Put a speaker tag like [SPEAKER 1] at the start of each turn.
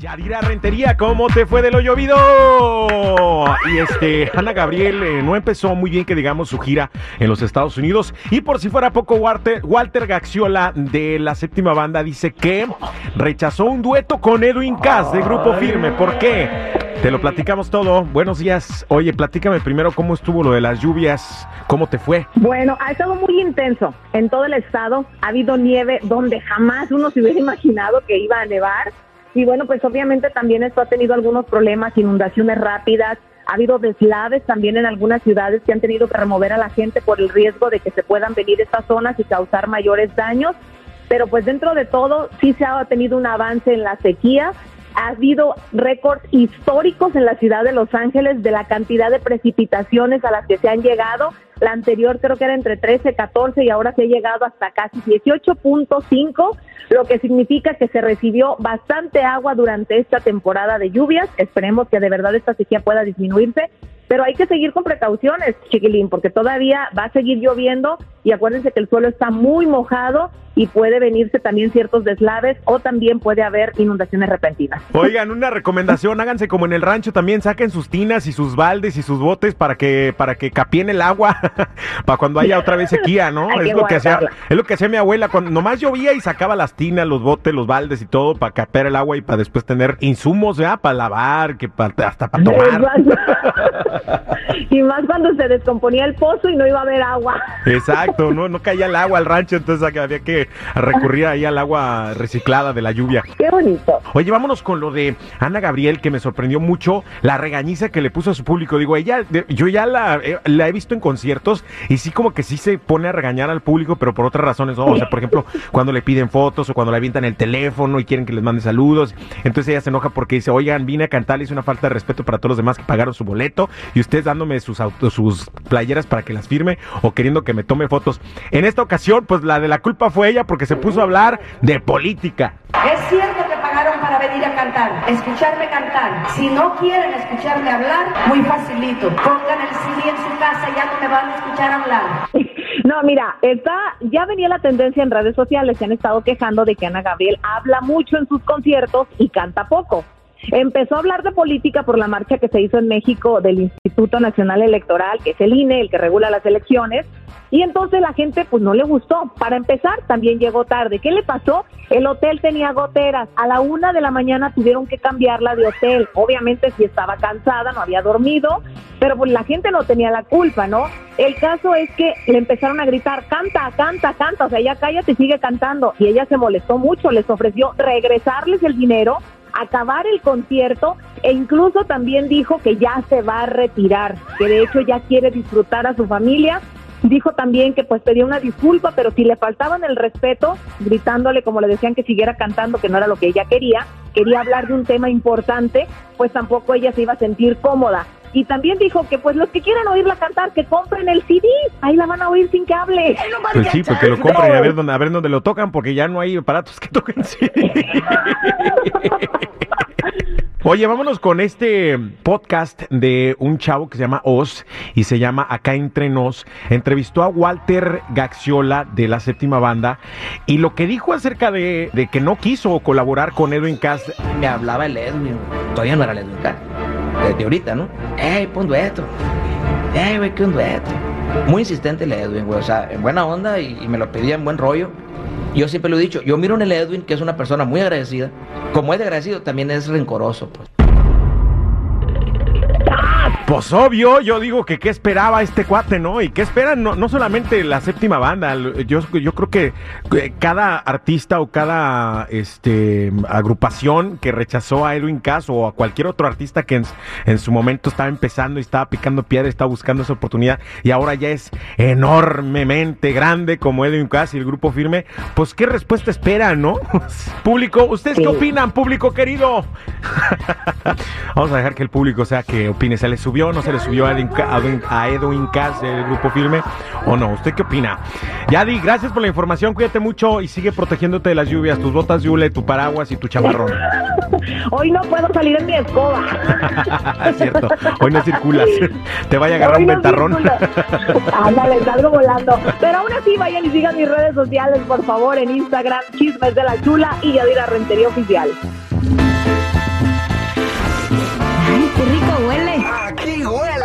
[SPEAKER 1] Yadira Rentería, ¿cómo te fue de lo llovido? Y este, Ana Gabriel eh, no empezó muy bien que digamos su gira en los Estados Unidos. Y por si fuera poco, Walter, Walter Gaxiola de la séptima banda dice que rechazó un dueto con Edwin Cass de Grupo Firme. ¿Por qué? Te lo platicamos todo. Buenos días. Oye, platícame primero cómo estuvo lo de las lluvias, cómo te fue.
[SPEAKER 2] Bueno, ha estado muy intenso en todo el estado. Ha habido nieve donde jamás uno se hubiera imaginado que iba a nevar. Y bueno, pues obviamente también esto ha tenido algunos problemas, inundaciones rápidas, ha habido deslaves también en algunas ciudades que han tenido que remover a la gente por el riesgo de que se puedan venir estas zonas y causar mayores daños. Pero pues dentro de todo sí se ha tenido un avance en la sequía. Ha habido récords históricos en la ciudad de Los Ángeles de la cantidad de precipitaciones a las que se han llegado. La anterior creo que era entre 13, 14 y ahora se ha llegado hasta casi 18.5, lo que significa que se recibió bastante agua durante esta temporada de lluvias. Esperemos que de verdad esta sequía pueda disminuirse, pero hay que seguir con precauciones, chiquilín, porque todavía va a seguir lloviendo y acuérdense que el suelo está muy mojado y puede venirse también ciertos deslaves o también puede haber inundaciones repentinas.
[SPEAKER 1] Oigan, una recomendación, háganse como en el rancho también, saquen sus tinas y sus baldes y sus botes para que para que capien el agua para cuando haya otra vez sequía, ¿no?
[SPEAKER 2] Hay
[SPEAKER 1] es
[SPEAKER 2] que
[SPEAKER 1] lo que hacía es lo que hacía mi abuela cuando nomás llovía y sacaba las tinas, los botes, los baldes y todo para capear el agua y para después tener insumos, ya para lavar, que pa- hasta para tomar.
[SPEAKER 2] y más cuando se descomponía el pozo y no iba a haber agua.
[SPEAKER 1] Exacto, no no caía el agua al rancho, entonces había que recurrir ahí al agua reciclada de la lluvia.
[SPEAKER 2] Qué bonito.
[SPEAKER 1] Oye, vámonos con lo de Ana Gabriel, que me sorprendió mucho la regañiza que le puso a su público. Digo, ella, yo ya la, eh, la he visto en conciertos y sí como que sí se pone a regañar al público, pero por otras razones, ¿no? O sea, por ejemplo, cuando le piden fotos o cuando le avientan el teléfono y quieren que les mande saludos. Entonces ella se enoja porque dice, oigan, vine a cantar, es una falta de respeto para todos los demás que pagaron su boleto y ustedes dándome sus, autos, sus playeras para que las firme o queriendo que me tome fotos. En esta ocasión, pues la de la culpa fue ella porque se puso a hablar de política.
[SPEAKER 3] Es cierto que pagaron para venir a cantar, escucharme cantar. Si no quieren escucharme hablar, muy facilito. Pongan el CD en su casa y ya no me van a escuchar hablar.
[SPEAKER 2] No, mira, está, ya venía la tendencia en redes sociales, se han estado quejando de que Ana Gabriel habla mucho en sus conciertos y canta poco. Empezó a hablar de política por la marcha que se hizo en México del Instituto Nacional Electoral, que es el INE, el que regula las elecciones, y entonces la gente pues no le gustó. Para empezar, también llegó tarde. ¿Qué le pasó? El hotel tenía goteras. A la una de la mañana tuvieron que cambiarla de hotel. Obviamente si estaba cansada, no había dormido, pero pues la gente no tenía la culpa, ¿no? El caso es que le empezaron a gritar, canta, canta, canta, o sea, ya cállate, sigue cantando. Y ella se molestó mucho, les ofreció regresarles el dinero, acabar el concierto e incluso también dijo que ya se va a retirar, que de hecho ya quiere disfrutar a su familia. Dijo también que pues pedía una disculpa, pero si le faltaban el respeto, gritándole como le decían que siguiera cantando, que no era lo que ella quería, quería hablar de un tema importante, pues tampoco ella se iba a sentir cómoda. Y también dijo que pues los que quieran oírla cantar, que compren el CD, ahí la van a oír sin que hable.
[SPEAKER 1] Pues sí, porque lo compren y a ver dónde, a ver dónde lo tocan, porque ya no hay aparatos que toquen. sí. Oye, vámonos con este podcast de un chavo que se llama Oz y se llama Acá Entre Nos. Entrevistó a Walter Gaxiola de la séptima banda y lo que dijo acerca de, de que no quiso colaborar con Edwin Cass.
[SPEAKER 4] me hablaba el Edwin, todavía no era el Edwin Cass, desde ahorita, ¿no? ¡Ey, pon dueto! ¡Ey, güey, qué un dueto! Muy insistente el Edwin, güey, o sea, en buena onda y, y me lo pedía en buen rollo. Yo siempre lo he dicho, yo miro en el Edwin que es una persona muy agradecida. Como es de agradecido, también es rencoroso, pues.
[SPEAKER 1] Pues obvio, yo digo que qué esperaba este cuate, ¿no? Y qué esperan no, no solamente la séptima banda, yo, yo creo que eh, cada artista o cada este agrupación que rechazó a Edwin Cass o a cualquier otro artista que en, en su momento estaba empezando y estaba picando piedra, estaba buscando esa oportunidad y ahora ya es enormemente grande como Edwin Cass y el grupo firme, pues qué respuesta esperan, ¿no? público, ¿ustedes qué opinan, público querido? Vamos a dejar que el público sea que opine. ¿Se le subió no se le subió a Edwin, a Edwin- Cass del grupo firme o no? ¿Usted qué opina? Yadi, gracias por la información. Cuídate mucho y sigue protegiéndote de las lluvias. Tus botas de hule, tu paraguas y tu chamarrón.
[SPEAKER 2] Hoy no puedo salir en mi escoba.
[SPEAKER 1] es cierto. Hoy no circulas. Te vaya a agarrar
[SPEAKER 2] Hoy
[SPEAKER 1] un
[SPEAKER 2] no
[SPEAKER 1] ventarrón.
[SPEAKER 2] Ándale, salgo volando. Pero aún así, vayan y sigan mis redes sociales, por favor, en Instagram, Chismes de la Chula y Yadira Rentería Oficial.
[SPEAKER 5] Órale